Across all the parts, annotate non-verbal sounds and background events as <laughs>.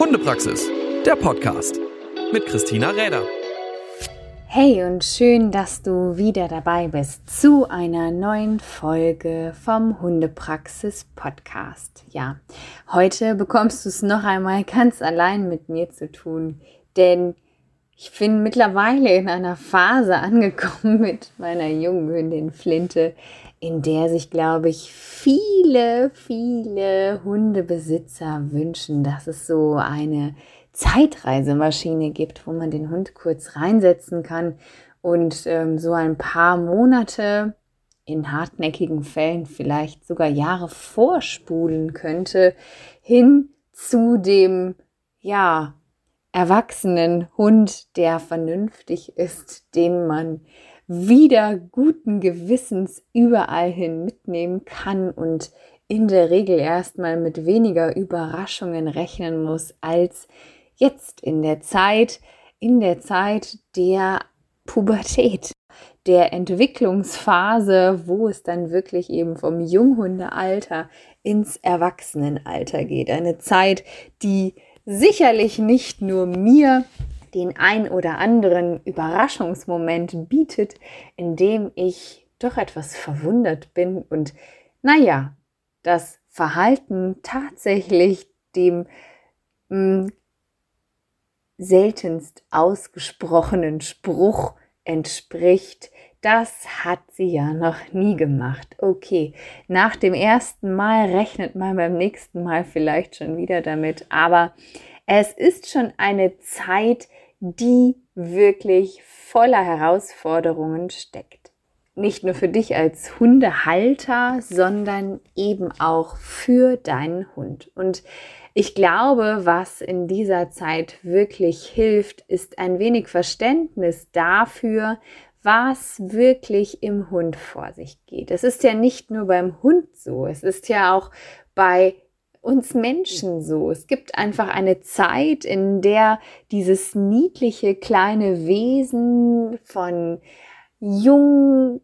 Hundepraxis, der Podcast mit Christina Räder. Hey und schön, dass du wieder dabei bist zu einer neuen Folge vom Hundepraxis Podcast. Ja, heute bekommst du es noch einmal ganz allein mit mir zu tun, denn ich bin mittlerweile in einer Phase angekommen <laughs> mit meiner jungen Hündin Flinte, in der sich, glaube ich, viele, viele Hundebesitzer wünschen, dass es so eine Zeitreisemaschine gibt, wo man den Hund kurz reinsetzen kann und ähm, so ein paar Monate in hartnäckigen Fällen vielleicht sogar Jahre vorspulen könnte hin zu dem, ja, erwachsenen Hund, der vernünftig ist, den man wieder guten Gewissens überall hin mitnehmen kann und in der Regel erstmal mit weniger Überraschungen rechnen muss als jetzt in der Zeit, in der Zeit der Pubertät, der Entwicklungsphase, wo es dann wirklich eben vom Junghundealter ins Erwachsenenalter geht. Eine Zeit, die sicherlich nicht nur mir den ein oder anderen Überraschungsmoment bietet, in dem ich doch etwas verwundert bin und naja, das Verhalten tatsächlich dem mh, hm, seltenst ausgesprochenen Spruch entspricht, das hat sie ja noch nie gemacht. Okay, nach dem ersten Mal rechnet man beim nächsten Mal vielleicht schon wieder damit, aber es ist schon eine Zeit, die wirklich voller Herausforderungen steckt. Nicht nur für dich als Hundehalter, sondern eben auch für deinen Hund. Und ich glaube, was in dieser Zeit wirklich hilft, ist ein wenig Verständnis dafür, was wirklich im Hund vor sich geht. Es ist ja nicht nur beim Hund so, es ist ja auch bei uns Menschen so. Es gibt einfach eine Zeit, in der dieses niedliche kleine Wesen von Junghund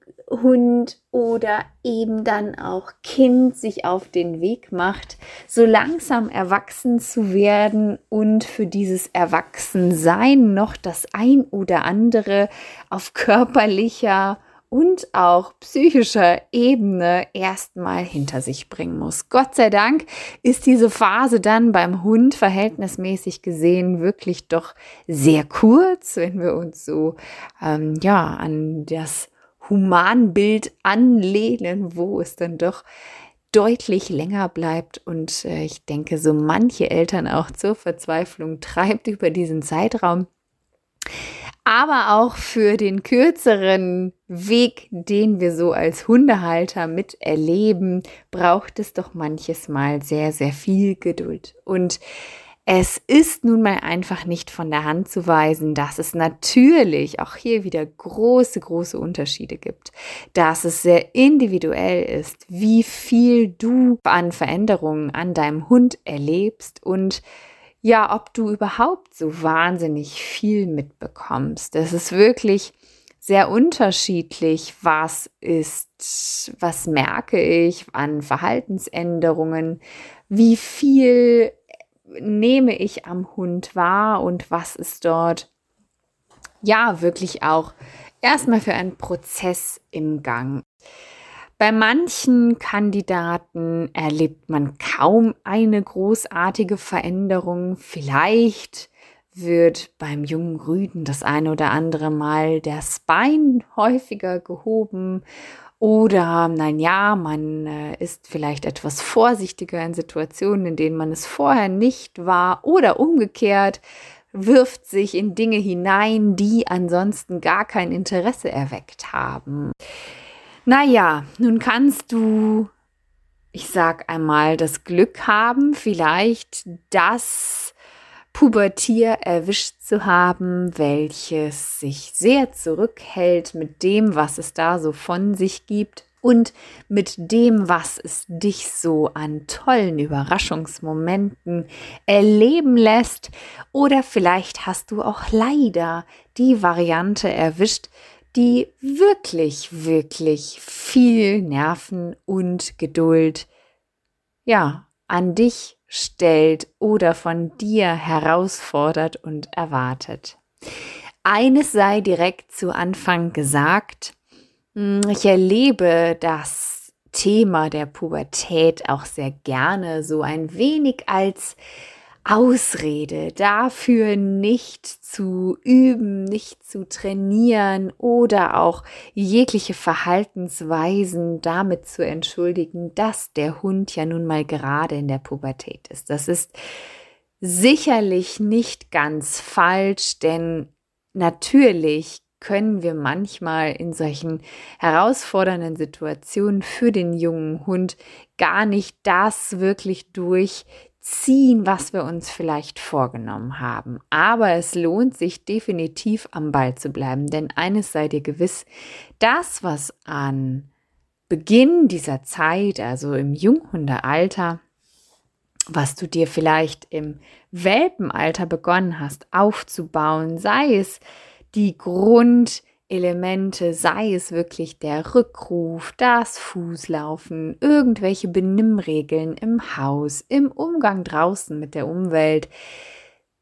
oder eben dann auch Kind sich auf den Weg macht, so langsam erwachsen zu werden und für dieses Erwachsensein noch das ein oder andere auf körperlicher und auch psychischer Ebene erstmal hinter sich bringen muss. Gott sei Dank ist diese Phase dann beim Hund verhältnismäßig gesehen wirklich doch sehr kurz, wenn wir uns so ähm, ja an das Humanbild anlehnen, wo es dann doch deutlich länger bleibt und äh, ich denke, so manche Eltern auch zur Verzweiflung treibt über diesen Zeitraum aber auch für den kürzeren Weg, den wir so als Hundehalter miterleben, braucht es doch manches Mal sehr, sehr viel Geduld. Und es ist nun mal einfach nicht von der Hand zu weisen, dass es natürlich auch hier wieder große, große Unterschiede gibt, dass es sehr individuell ist, wie viel du an Veränderungen an deinem Hund erlebst und ja, ob du überhaupt so wahnsinnig viel mitbekommst. Es ist wirklich sehr unterschiedlich, was ist, was merke ich an Verhaltensänderungen, wie viel nehme ich am Hund wahr und was ist dort ja wirklich auch erstmal für einen Prozess im Gang. Bei manchen Kandidaten erlebt man kaum eine großartige Veränderung. Vielleicht wird beim jungen Rüden das eine oder andere Mal der Spine häufiger gehoben oder, nein, ja, man äh, ist vielleicht etwas vorsichtiger in Situationen, in denen man es vorher nicht war oder umgekehrt wirft sich in Dinge hinein, die ansonsten gar kein Interesse erweckt haben. Naja, nun kannst du, ich sag einmal, das Glück haben, vielleicht das Pubertier erwischt zu haben, welches sich sehr zurückhält mit dem, was es da so von sich gibt und mit dem, was es dich so an tollen Überraschungsmomenten erleben lässt. Oder vielleicht hast du auch leider die Variante erwischt, die wirklich, wirklich viel Nerven und Geduld, ja, an dich stellt oder von dir herausfordert und erwartet. Eines sei direkt zu Anfang gesagt, hm, ich erlebe das Thema der Pubertät auch sehr gerne so ein wenig als Ausrede dafür nicht zu üben, nicht zu trainieren oder auch jegliche Verhaltensweisen damit zu entschuldigen, dass der Hund ja nun mal gerade in der Pubertät ist. Das ist sicherlich nicht ganz falsch, denn natürlich können wir manchmal in solchen herausfordernden Situationen für den jungen Hund gar nicht das wirklich durch ziehen, was wir uns vielleicht vorgenommen haben. Aber es lohnt sich definitiv am Ball zu bleiben, denn eines sei dir gewiss, das, was an Beginn dieser Zeit, also im Junghundealter, was du dir vielleicht im Welpenalter begonnen hast aufzubauen, sei es die Grund Elemente, sei es wirklich der Rückruf, das Fußlaufen, irgendwelche Benimmregeln im Haus, im Umgang draußen mit der Umwelt.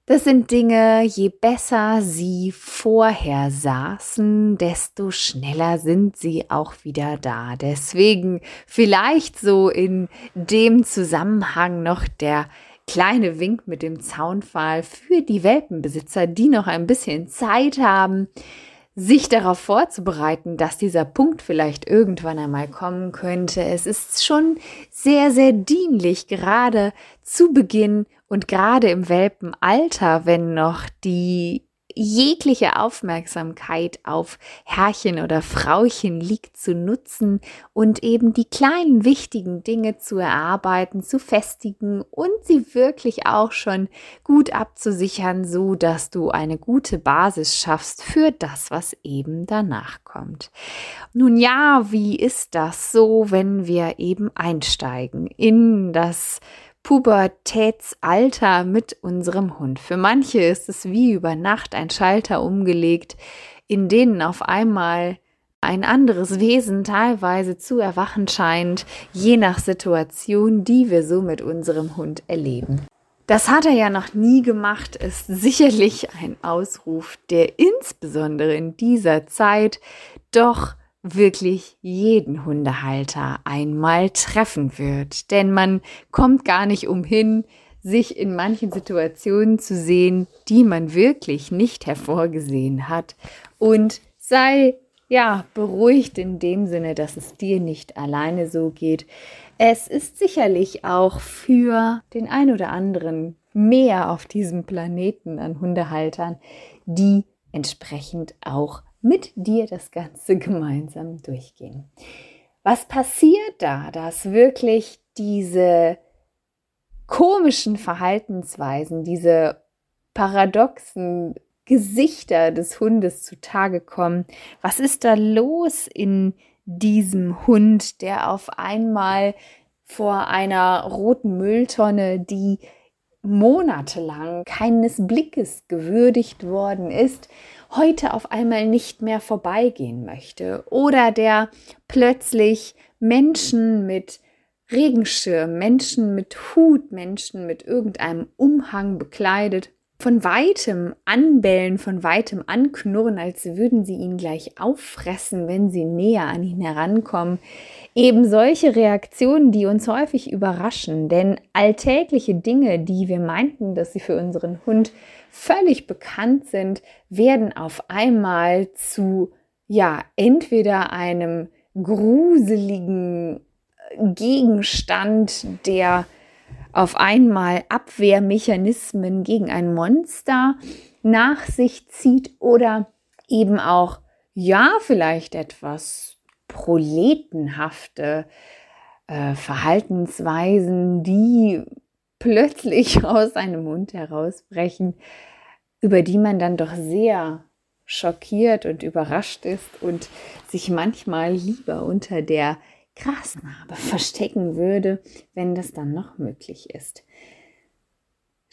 Das sind Dinge, je besser sie vorher saßen, desto schneller sind sie auch wieder da. Deswegen vielleicht so in dem Zusammenhang noch der kleine Wink mit dem Zaunpfahl für die Welpenbesitzer, die noch ein bisschen Zeit haben, sich darauf vorzubereiten, dass dieser Punkt vielleicht irgendwann einmal kommen könnte. Es ist schon sehr, sehr dienlich, gerade zu Beginn und gerade im Welpenalter, wenn noch die jegliche Aufmerksamkeit auf Herrchen oder Frauchen liegt zu nutzen und eben die kleinen wichtigen Dinge zu erarbeiten, zu festigen und sie wirklich auch schon gut abzusichern, so dass du eine gute Basis schaffst für das, was eben danach kommt. Nun ja, wie ist das so, wenn wir eben einsteigen in das Pubertätsalter mit unserem Hund. Für manche ist es wie über Nacht ein Schalter umgelegt, in denen auf einmal ein anderes Wesen teilweise zu erwachen scheint, je nach Situation, die wir so mit unserem Hund erleben. Das hat er ja noch nie gemacht, ist sicherlich ein Ausruf, der insbesondere in dieser Zeit doch wirklich jeden Hundehalter einmal treffen wird. Denn man kommt gar nicht umhin, sich in manchen Situationen zu sehen, die man wirklich nicht hervorgesehen hat. Und sei ja beruhigt in dem Sinne, dass es dir nicht alleine so geht. Es ist sicherlich auch für den ein oder anderen mehr auf diesem Planeten an Hundehaltern, die entsprechend auch mit dir das Ganze <laughs> gemeinsam durchgehen. Was passiert da, dass wirklich diese komischen Verhaltensweisen, diese paradoxen Gesichter des Hundes zutage kommen? Was ist da los in diesem Hund, der auf einmal vor einer roten Mülltonne, die monatelang keines Blickes gewürdigt worden ist, heute auf einmal nicht mehr vorbeigehen möchte oder der plötzlich Menschen mit Regenschirm, Menschen mit Hut, Menschen mit irgendeinem Umhang bekleidet, von weitem anbellen, von weitem anknurren, als würden sie ihn gleich auffressen, wenn sie näher an ihn herankommen. Eben solche Reaktionen, die uns häufig überraschen, denn alltägliche Dinge, die wir meinten, dass sie für unseren Hund völlig bekannt sind, werden auf einmal zu, ja, entweder einem gruseligen Gegenstand, der auf einmal Abwehrmechanismen gegen ein Monster nach sich zieht oder eben auch, ja, vielleicht etwas proletenhafte äh, Verhaltensweisen, die plötzlich <laughs> aus einem Mund herausbrechen, über die man dann doch sehr schockiert und überrascht ist und sich manchmal lieber unter der Grasnarbe verstecken würde, wenn das dann noch möglich ist.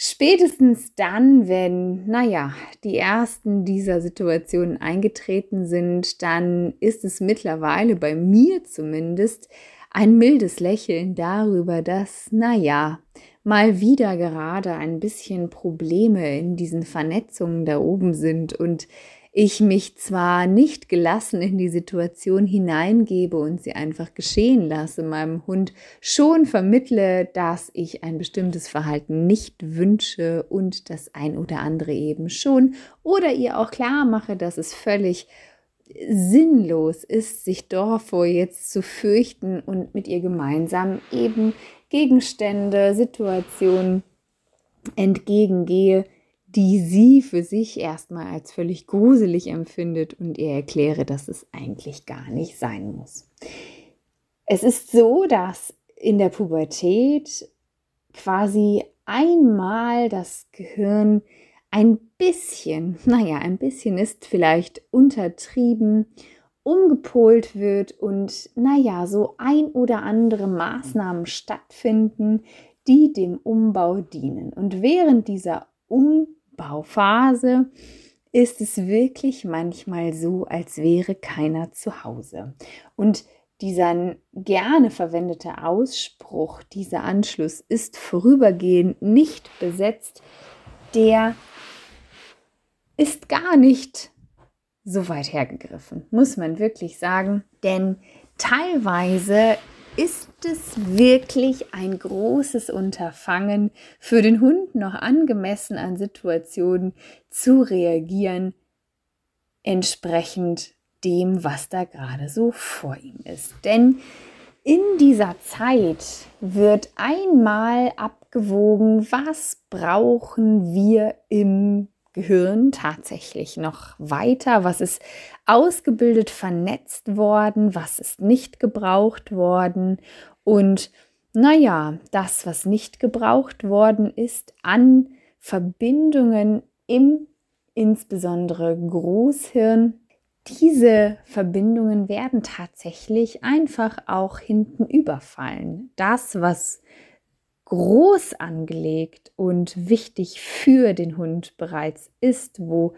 Spätestens dann, wenn, naja, die ersten dieser Situationen eingetreten sind, dann ist es mittlerweile bei mir zumindest ein mildes Lächeln darüber, dass, naja, mal wieder gerade ein bisschen Probleme in diesen Vernetzungen da oben sind und ich mich zwar nicht gelassen in die Situation hineingebe und sie einfach geschehen lasse, meinem Hund schon vermittle, dass ich ein bestimmtes Verhalten nicht wünsche und das ein oder andere eben schon, oder ihr auch klar mache, dass es völlig sinnlos ist, sich davor jetzt zu fürchten und mit ihr gemeinsam eben Gegenstände, Situationen entgegengehe, die sie für sich erstmal als völlig gruselig empfindet und ihr erkläre, dass es eigentlich gar nicht sein muss. Es ist so, dass in der Pubertät quasi einmal das Gehirn ein bisschen, <laughs> naja, ein bisschen ist vielleicht untertrieben, umgepolt wird und naja, so ein oder andere Maßnahmen stattfinden, die dem Umbau dienen. Und während dieser Umbau Bauphase ist es wirklich manchmal so, als wäre keiner zu Hause. Und dieser gerne verwendete Ausspruch, dieser Anschluss ist vorübergehend nicht besetzt, der ist gar nicht so weit hergegriffen, muss man wirklich sagen. Denn teilweise ist es wirklich ein großes Unterfangen, für den Hund noch angemessen an Situationen zu reagieren, entsprechend dem, was da gerade so vor ihm ist. Denn in dieser Zeit wird einmal abgewogen, was brauchen wir im Gehirn tatsächlich noch weiter? Was ist ausgebildet, vernetzt worden? Was ist nicht gebraucht worden? Und naja, das, was nicht gebraucht worden ist, an Verbindungen im insbesondere Großhirn, diese Verbindungen werden tatsächlich einfach auch hinten überfallen. Das, was groß angelegt und wichtig für den Hund bereits ist, wo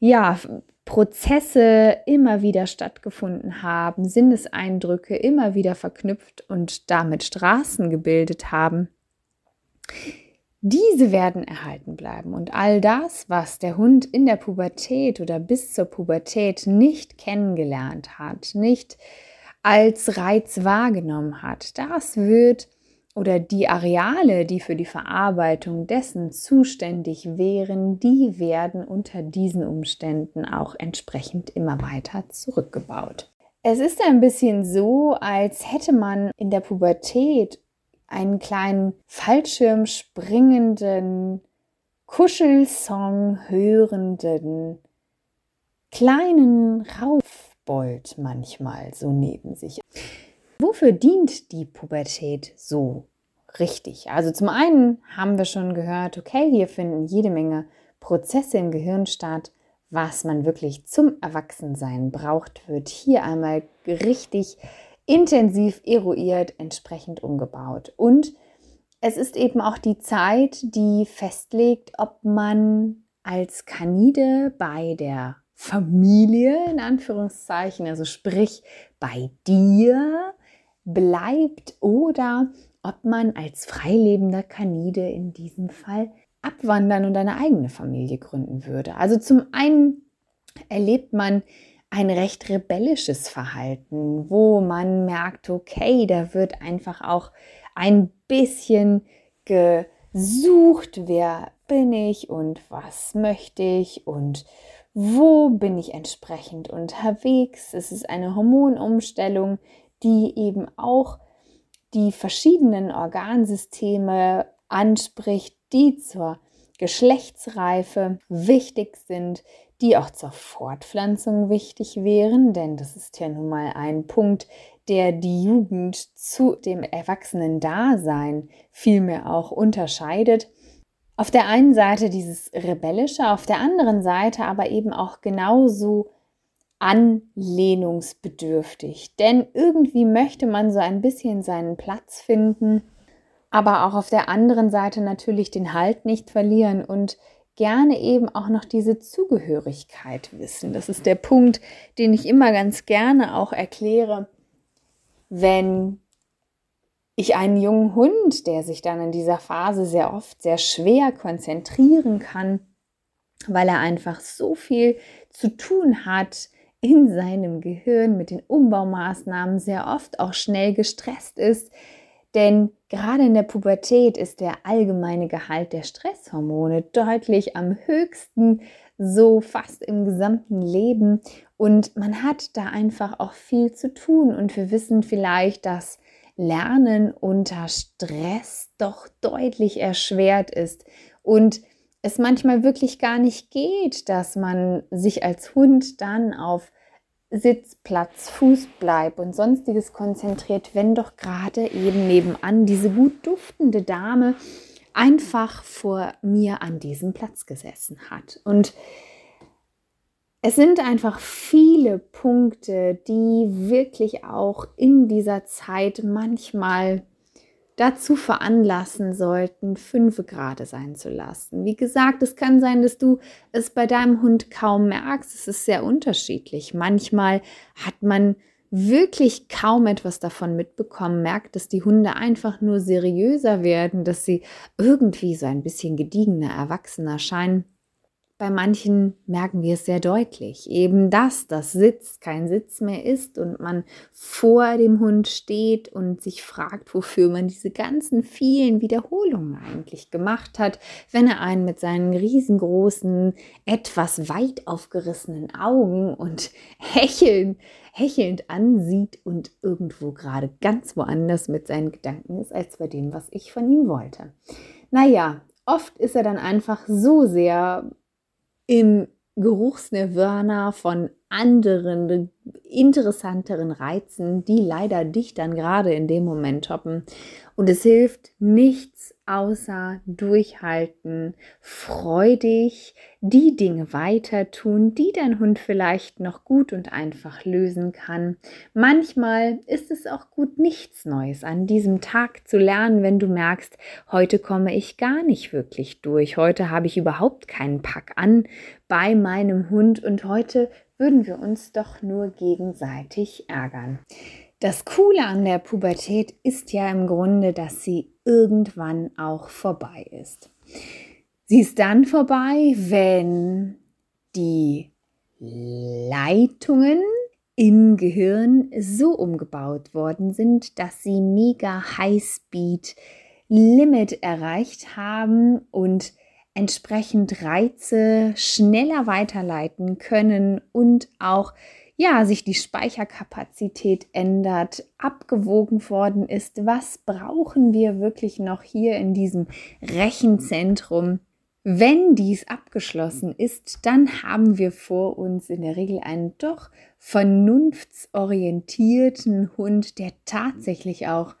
ja Prozesse immer wieder stattgefunden haben, Sinneseindrücke immer wieder verknüpft und damit Straßen gebildet haben. Diese werden erhalten bleiben und all das, was der Hund in der Pubertät oder bis zur Pubertät nicht kennengelernt hat, nicht als Reiz wahrgenommen hat, das wird oder die Areale, die für die Verarbeitung dessen zuständig wären, die werden unter diesen Umständen auch entsprechend immer weiter zurückgebaut. Es ist ein bisschen so, als hätte man in der Pubertät einen kleinen Fallschirm springenden, Kuschelsong hörenden, kleinen Raufbold manchmal so neben sich. Wofür dient die Pubertät so richtig? Also zum einen haben wir schon gehört, okay, hier finden jede Menge Prozesse im Gehirn statt. Was man wirklich zum Erwachsensein braucht, wird hier einmal richtig intensiv eruiert, entsprechend umgebaut. Und es ist eben auch die Zeit, die festlegt, ob man als Kanide bei der Familie in Anführungszeichen, also sprich bei dir, bleibt oder ob man als freilebender Kanide in diesem Fall abwandern und eine eigene Familie gründen würde. Also zum einen erlebt man ein recht rebellisches Verhalten, wo man merkt, okay, da wird einfach auch ein bisschen gesucht, wer bin ich und was möchte ich und wo bin ich entsprechend unterwegs. Es ist eine Hormonumstellung, die eben auch die verschiedenen Organsysteme anspricht, die zur Geschlechtsreife wichtig sind, die auch zur Fortpflanzung wichtig wären, denn das ist ja nun mal ein Punkt, der die Jugend zu dem Erwachsenen-Dasein vielmehr auch unterscheidet. Auf der einen Seite dieses Rebellische, auf der anderen Seite aber eben auch genauso anlehnungsbedürftig. Denn irgendwie möchte man so ein bisschen seinen Platz finden, aber auch auf der anderen Seite natürlich den Halt nicht verlieren und gerne eben auch noch diese Zugehörigkeit wissen. Das ist der Punkt, den ich immer ganz gerne auch erkläre, wenn ich einen jungen Hund, der sich dann in dieser Phase sehr oft sehr schwer konzentrieren kann, weil er einfach so viel zu tun hat in seinem Gehirn mit den Umbaumaßnahmen, sehr oft auch schnell gestresst ist. Denn gerade in der Pubertät ist der allgemeine Gehalt der Stresshormone deutlich am höchsten, so fast im gesamten Leben. Und man hat da einfach auch viel zu tun. Und wir wissen vielleicht, dass Lernen unter Stress doch deutlich erschwert ist und es manchmal wirklich gar nicht geht, dass man sich als Hund dann auf Sitz, Platz, Fußbleib und sonstiges konzentriert, wenn doch gerade eben nebenan diese gut duftende Dame einfach vor mir an diesem Platz gesessen hat. Und es sind einfach viele Punkte, die wirklich auch in dieser Zeit manchmal dazu veranlassen sollten, fünf Grade sein zu lassen. Wie gesagt, es kann sein, dass du es bei deinem Hund kaum merkst. Es ist sehr unterschiedlich. Manchmal hat man wirklich kaum etwas davon mitbekommen, merkt, dass die Hunde einfach nur seriöser werden, dass sie irgendwie so ein bisschen gediegener, erwachsener scheinen. Bei manchen merken wir es sehr deutlich, eben dass das Sitz kein Sitz mehr ist und man vor dem Hund steht und sich fragt, wofür man diese ganzen vielen Wiederholungen eigentlich gemacht hat, wenn er einen mit seinen riesengroßen, etwas weit aufgerissenen Augen und <laughs> hecheln, hechelnd ansieht und irgendwo gerade ganz woanders mit seinen Gedanken ist, als bei dem, was ich von ihm wollte. Naja, oft ist er dann einfach so sehr im Geruchsnirvana von anderen, interessanteren Reizen, die leider dich dann gerade in dem Moment toppen. Und es hilft nichts außer durchhalten, freudig die Dinge weiter tun, die dein Hund vielleicht noch gut und einfach lösen kann. Manchmal ist es auch gut, nichts Neues an diesem Tag zu lernen, wenn du merkst, heute komme ich gar nicht wirklich durch, heute habe ich überhaupt keinen Pack an bei meinem Hund und heute würden wir uns doch nur gegenseitig ärgern. Das Coole an der Pubertät ist ja im Grunde, dass sie irgendwann auch vorbei ist. Sie ist dann vorbei, wenn die Leitungen im Gehirn so umgebaut worden sind, dass sie mega Highspeed Limit erreicht haben und entsprechend Reize schneller weiterleiten können und auch ja, sich die Speicherkapazität ändert, abgewogen worden ist, was brauchen wir wirklich noch hier in diesem Rechenzentrum. Wenn dies abgeschlossen ist, dann haben wir vor uns in der Regel einen doch vernunftsorientierten Hund, der tatsächlich auch,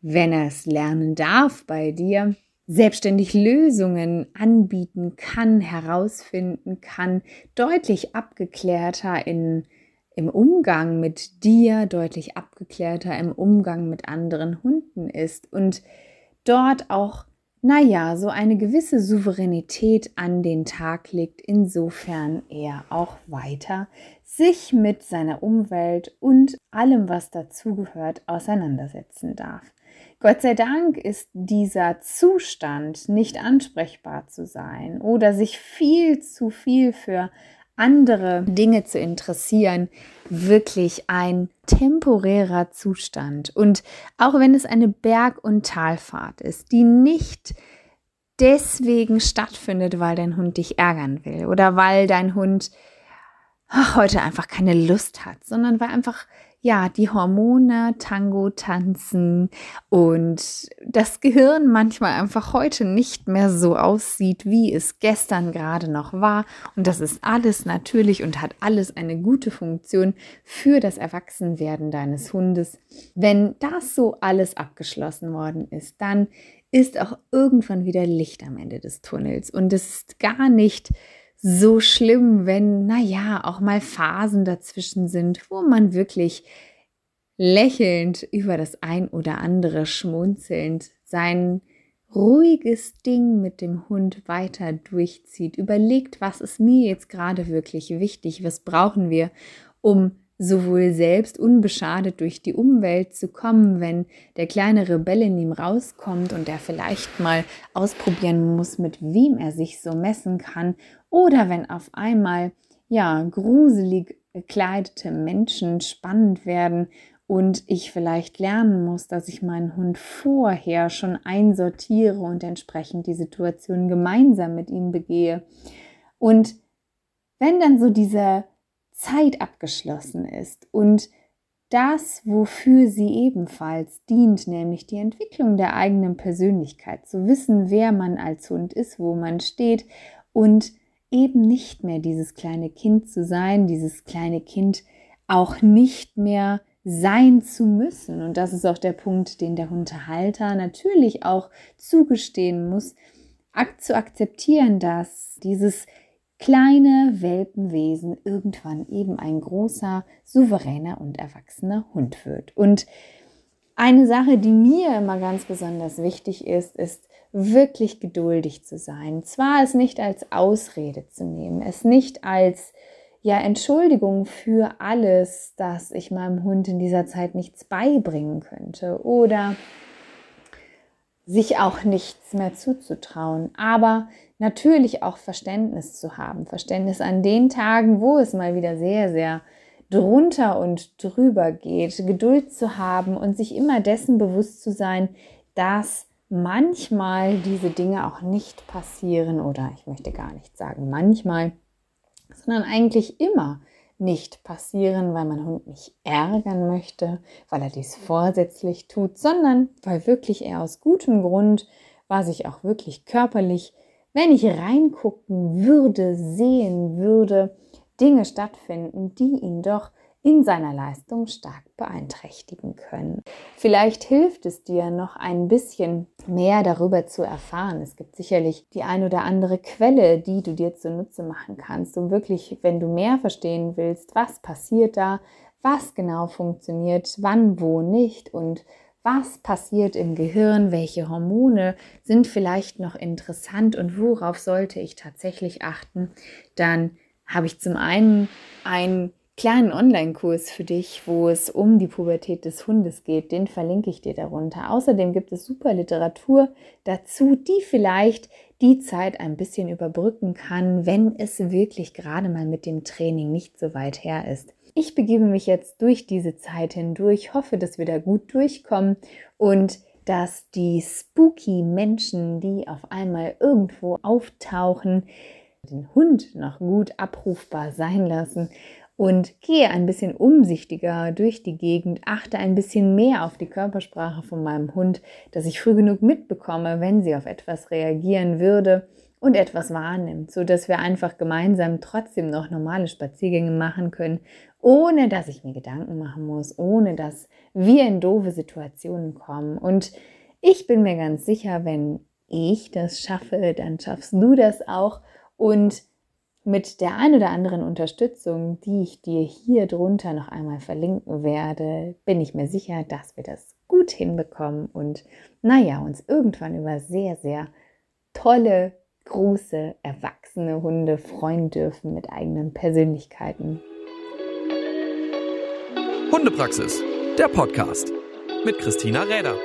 wenn er es lernen darf bei dir, selbstständig Lösungen anbieten kann, herausfinden kann, deutlich abgeklärter in, im Umgang mit dir, deutlich abgeklärter im Umgang mit anderen Hunden ist und dort auch, naja, so eine gewisse Souveränität an den Tag legt, insofern er auch weiter sich mit seiner Umwelt und allem, was dazugehört, auseinandersetzen darf. Gott sei Dank ist dieser Zustand, nicht ansprechbar zu sein oder sich viel zu viel für andere Dinge zu interessieren, wirklich ein temporärer Zustand. Und auch wenn es eine Berg- und Talfahrt ist, die nicht deswegen stattfindet, weil dein Hund dich ärgern will oder weil dein Hund heute einfach keine Lust hat, sondern weil einfach ja, die Hormone Tango tanzen und das Gehirn manchmal einfach heute nicht mehr so aussieht, wie es gestern gerade noch war. Und das ist alles natürlich und hat alles eine gute Funktion für das Erwachsenwerden deines Hundes. Wenn das so alles abgeschlossen worden ist, dann ist auch irgendwann wieder Licht am Ende des Tunnels. Und es ist gar nicht so schlimm, wenn, naja, auch mal Phasen dazwischen sind, wo man wirklich lächelnd über das ein oder andere schmunzelnd sein ruhiges Ding mit dem Hund weiter durchzieht, überlegt, was ist mir jetzt gerade wirklich wichtig, was brauchen wir, um sowohl selbst unbeschadet durch die Umwelt zu kommen, wenn der kleine Rebell in ihm rauskommt und er vielleicht mal ausprobieren muss, mit wem er sich so messen kann, oder wenn auf einmal ja gruselig gekleidete Menschen spannend werden und ich vielleicht lernen muss, dass ich meinen Hund vorher schon einsortiere und entsprechend die Situation gemeinsam mit ihm begehe. Und wenn dann so diese Zeit abgeschlossen ist und das, wofür sie ebenfalls dient, nämlich die Entwicklung der eigenen Persönlichkeit, zu wissen, wer man als Hund ist, wo man steht und eben nicht mehr dieses kleine Kind zu sein, dieses kleine Kind auch nicht mehr sein zu müssen. Und das ist auch der Punkt, den der Hundehalter natürlich auch zugestehen muss, zu akzeptieren, dass dieses kleine Welpenwesen irgendwann eben ein großer, souveräner und erwachsener Hund wird. Und eine Sache, die mir immer ganz besonders wichtig ist, ist wirklich geduldig zu sein. Zwar es nicht als Ausrede zu nehmen, es nicht als ja Entschuldigung für alles, dass ich meinem Hund in dieser Zeit nichts beibringen könnte oder sich auch nichts mehr zuzutrauen, aber natürlich auch Verständnis zu haben. Verständnis an den Tagen, wo es mal wieder sehr, sehr drunter und drüber geht. Geduld zu haben und sich immer dessen bewusst zu sein, dass manchmal diese Dinge auch nicht passieren oder ich möchte gar nicht sagen manchmal, sondern eigentlich immer nicht passieren, weil mein Hund mich ärgern möchte, weil er dies vorsätzlich tut, sondern weil wirklich er aus gutem Grund, was ich auch wirklich körperlich wenn ich reingucken würde, sehen würde, Dinge stattfinden, die ihn doch in seiner Leistung stark beeinträchtigen können. Vielleicht hilft es dir noch ein bisschen mehr darüber zu erfahren. Es gibt sicherlich die ein oder andere Quelle, die du dir zunutze machen kannst, um wirklich, wenn du mehr verstehen willst, was passiert da, was genau funktioniert, wann, wo nicht und was passiert im Gehirn, welche Hormone sind vielleicht noch interessant und worauf sollte ich tatsächlich achten, dann habe ich zum einen einen kleinen Online-Kurs für dich, wo es um die Pubertät des Hundes geht. Den verlinke ich dir darunter. Außerdem gibt es super Literatur dazu, die vielleicht die Zeit ein bisschen überbrücken kann, wenn es wirklich gerade mal mit dem Training nicht so weit her ist. Ich begebe mich jetzt durch diese Zeit hindurch, hoffe, dass wir da gut durchkommen und dass die spooky Menschen, die auf einmal irgendwo auftauchen, den Hund noch gut abrufbar sein lassen und gehe ein bisschen umsichtiger durch die Gegend, achte ein bisschen mehr auf die Körpersprache von meinem Hund, dass ich früh genug mitbekomme, wenn sie auf etwas reagieren würde und etwas wahrnimmt, so dass wir einfach gemeinsam trotzdem noch normale Spaziergänge machen können ohne dass ich mir Gedanken machen muss, ohne dass wir in doofe Situationen kommen. Und ich bin mir ganz sicher, wenn ich das schaffe, dann schaffst du das auch. Und mit der ein oder anderen Unterstützung, die ich dir hier drunter noch einmal verlinken werde, bin ich mir sicher, dass wir das gut hinbekommen und naja, uns irgendwann über sehr, sehr tolle, große, erwachsene Hunde freuen dürfen mit eigenen Persönlichkeiten. Hundepraxis, der Podcast mit Christina Räder.